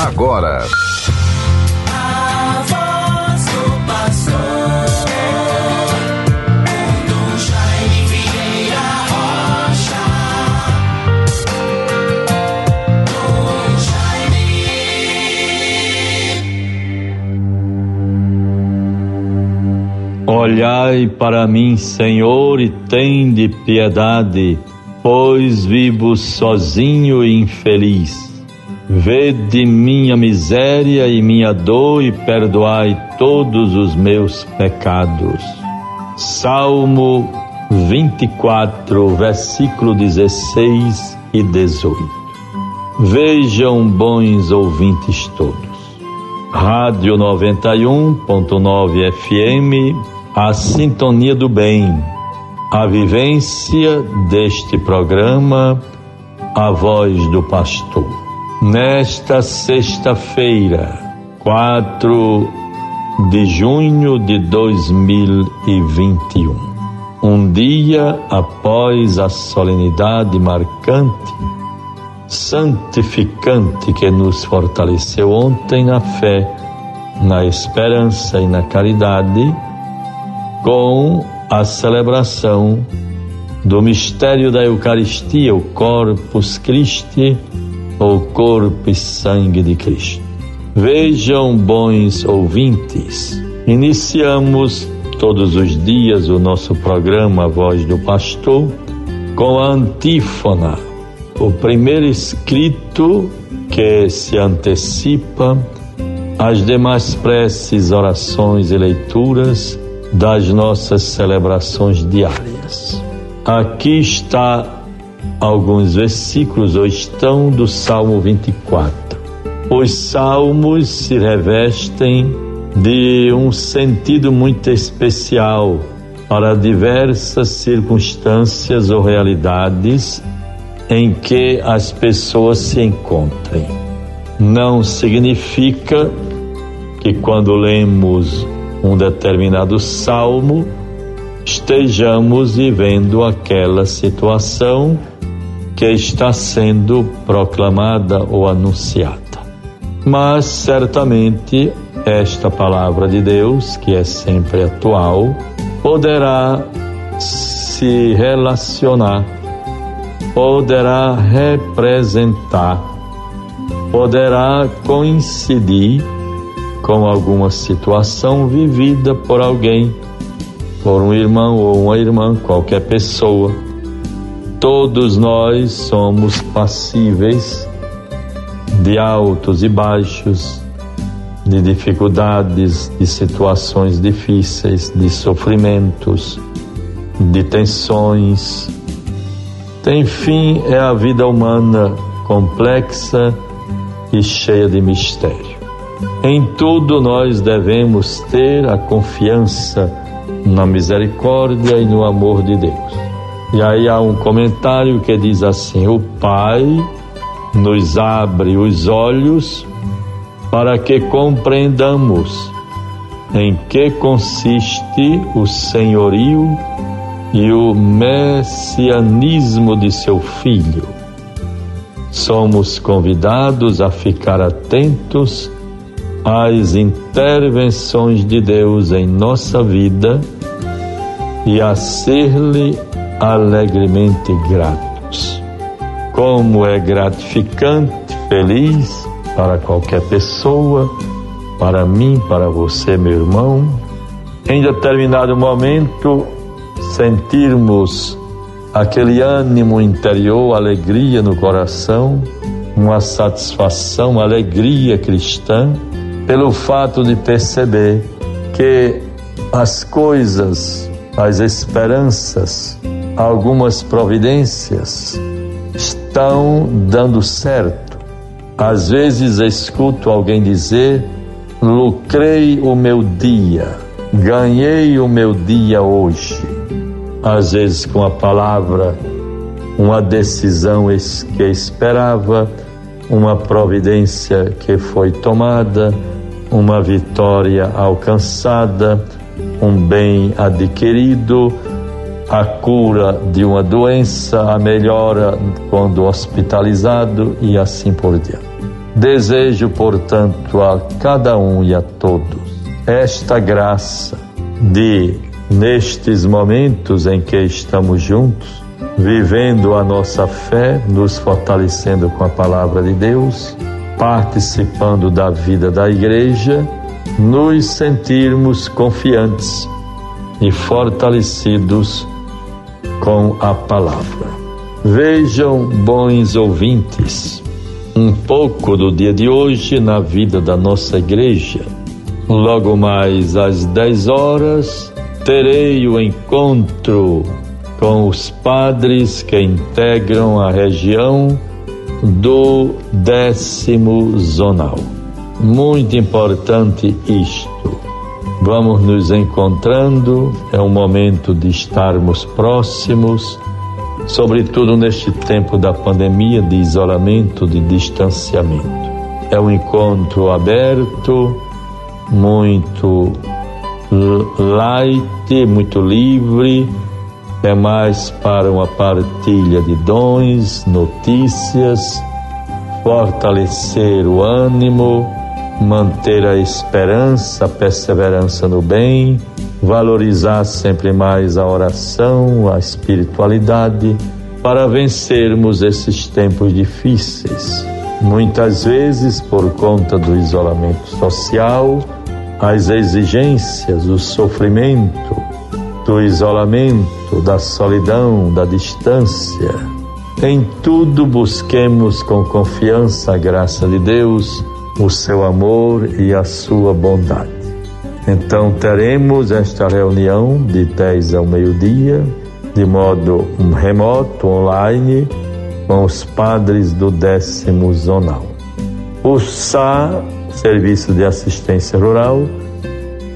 agora. Olhai para mim, Senhor, e tende piedade, pois vivo sozinho e infeliz. Vede minha miséria e minha dor e perdoai todos os meus pecados. Salmo 24, versículo 16 e 18. Vejam, bons ouvintes todos. Rádio 91.9 FM, a sintonia do bem. A vivência deste programa, a voz do pastor nesta sexta-feira, 4 de junho de 2021. Um dia após a solenidade marcante, santificante que nos fortaleceu ontem na fé, na esperança e na caridade, com a celebração do mistério da Eucaristia, o Corpus Christi, o corpo e sangue de Cristo. Vejam, bons ouvintes, iniciamos todos os dias o nosso programa Voz do Pastor com a antífona, o primeiro escrito que se antecipa às demais preces, orações e leituras das nossas celebrações diárias. Aqui está alguns versículos ou estão do Salmo 24. Os salmos se revestem de um sentido muito especial para diversas circunstâncias ou realidades em que as pessoas se encontrem. Não significa que quando lemos um determinado salmo estejamos vivendo aquela situação que está sendo proclamada ou anunciada. Mas certamente esta palavra de Deus, que é sempre atual, poderá se relacionar, poderá representar, poderá coincidir com alguma situação vivida por alguém, por um irmão ou uma irmã, qualquer pessoa Todos nós somos passíveis de altos e baixos, de dificuldades, de situações difíceis, de sofrimentos, de tensões. Enfim, é a vida humana complexa e cheia de mistério. Em tudo nós devemos ter a confiança na misericórdia e no amor de Deus. E aí há um comentário que diz assim: O Pai nos abre os olhos para que compreendamos em que consiste o senhorio e o messianismo de seu filho. Somos convidados a ficar atentos às intervenções de Deus em nossa vida e a ser-lhe alegremente gratos. Como é gratificante, feliz para qualquer pessoa, para mim, para você, meu irmão, em determinado momento sentirmos aquele ânimo interior, alegria no coração, uma satisfação, uma alegria cristã, pelo fato de perceber que as coisas, as esperanças, algumas providências estão dando certo. Às vezes escuto alguém dizer: lucrei o meu dia, ganhei o meu dia hoje. Às vezes com a palavra, uma decisão que esperava, uma providência que foi tomada, uma vitória alcançada, um bem adquirido a cura de uma doença, a melhora quando hospitalizado e assim por diante. Desejo, portanto, a cada um e a todos esta graça de, nestes momentos em que estamos juntos, vivendo a nossa fé, nos fortalecendo com a palavra de Deus, participando da vida da igreja, nos sentirmos confiantes e fortalecidos com a palavra. Vejam, bons ouvintes, um pouco do dia de hoje na vida da nossa igreja. Logo mais às 10 horas, terei o encontro com os padres que integram a região do décimo zonal. Muito importante isto. Vamos nos encontrando, é um momento de estarmos próximos, sobretudo neste tempo da pandemia, de isolamento, de distanciamento. É um encontro aberto, muito light, muito livre, é mais para uma partilha de dons, notícias, fortalecer o ânimo, manter a esperança, a perseverança no bem, valorizar sempre mais a oração, a espiritualidade, para vencermos esses tempos difíceis. Muitas vezes, por conta do isolamento social, as exigências, o sofrimento, do isolamento, da solidão, da distância. Em tudo busquemos com confiança a graça de Deus, o seu amor e a sua bondade. Então teremos esta reunião de 10 ao meio-dia, de modo remoto, online, com os padres do décimo zonal. O SA, Serviço de Assistência Rural,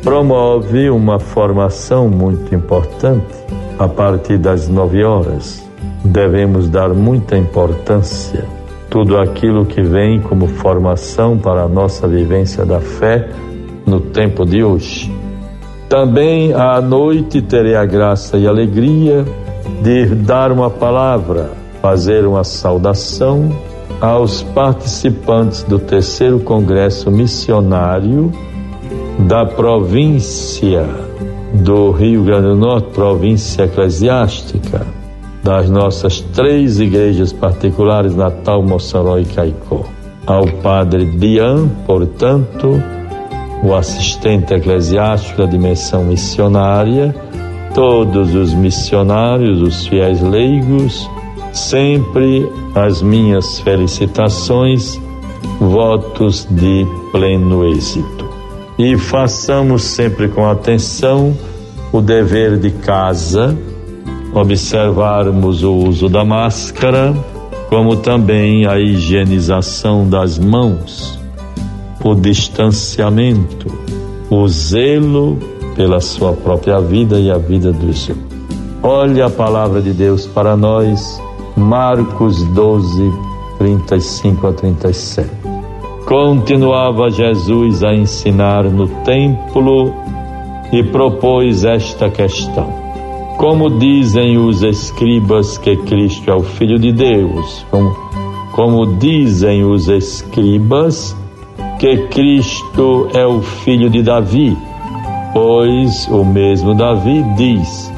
promove uma formação muito importante a partir das nove horas. Devemos dar muita importância tudo aquilo que vem como formação para a nossa vivência da fé no tempo de hoje. Também à noite terei a graça e alegria de dar uma palavra, fazer uma saudação aos participantes do terceiro congresso missionário da província do Rio Grande do Norte, província eclesiástica, das nossas três igrejas particulares, Natal, Mossoró e Caicó. Ao padre Bian, portanto, o assistente eclesiástico da dimensão missionária, todos os missionários, os fiéis leigos, sempre as minhas felicitações, votos de pleno êxito e façamos sempre com atenção o dever de casa, observarmos o uso da máscara, como também a higienização das mãos, o distanciamento, o zelo pela sua própria vida e a vida dos outros. Olhe a palavra de Deus para nós, Marcos 12, 35 a 37. Continuava Jesus a ensinar no templo e propôs esta questão: Como dizem os escribas que Cristo é o Filho de Deus? Como, como dizem os escribas que Cristo é o filho de Davi? Pois o mesmo Davi diz,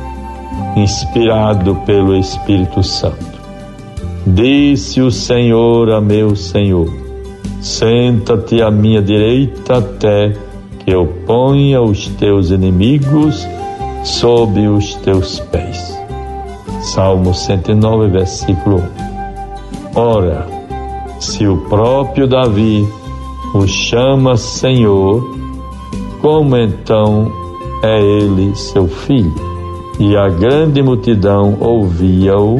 inspirado pelo Espírito Santo: Disse o Senhor a meu Senhor Senta-te à minha direita até que eu ponha os teus inimigos sob os teus pés. Salmo 109, versículo 1. Ora, se o próprio Davi o chama Senhor, como então é ele seu filho? E a grande multidão ouvia-o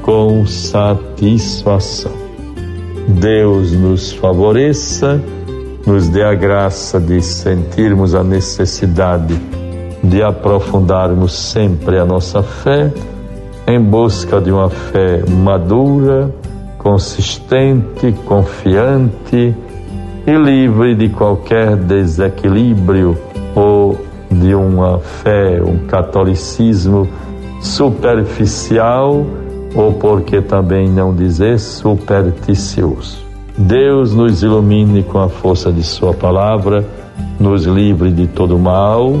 com satisfação. Deus nos favoreça, nos dê a graça de sentirmos a necessidade de aprofundarmos sempre a nossa fé em busca de uma fé madura, consistente, confiante e livre de qualquer desequilíbrio ou de uma fé, um catolicismo superficial ou porque também não dizer supersticioso. Deus nos ilumine com a força de Sua palavra, nos livre de todo mal.